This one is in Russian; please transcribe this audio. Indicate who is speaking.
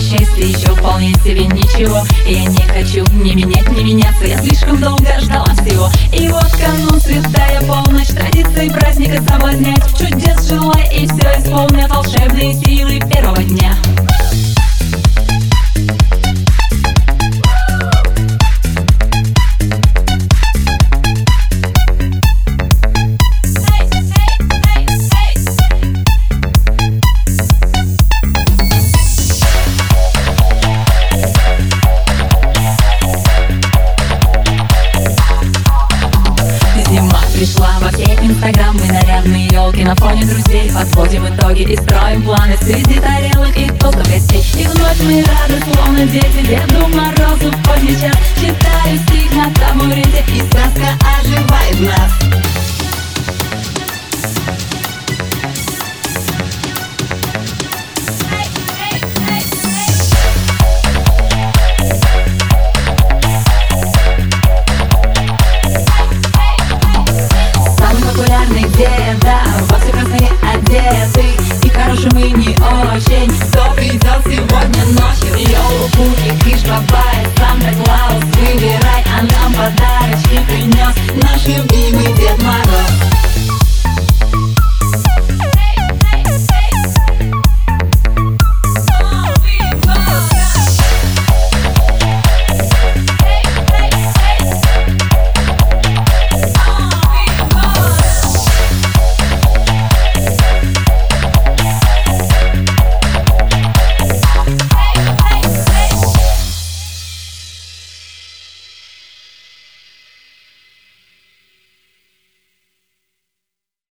Speaker 1: счастье еще вполне себе ничего. Я не хочу не менять, не меняться Я слишком долго ждала всего. И вот канун святая полночь Традиции праздника соблазнять. Чудес желая и все исполнят Волшебные силы первого дня пришла во все инстаграмы Нарядные елки на фоне друзей. Подводим итоги и строим планы Среди тарелок и тостов. И вновь мы рады, словно дети Деду Морозу подмечат Читаю вообще не все придет сегодня ночью. Йоу, путник и шпапая, Санта Клаус. Выбирай, а нам подарочки принес. Наши мир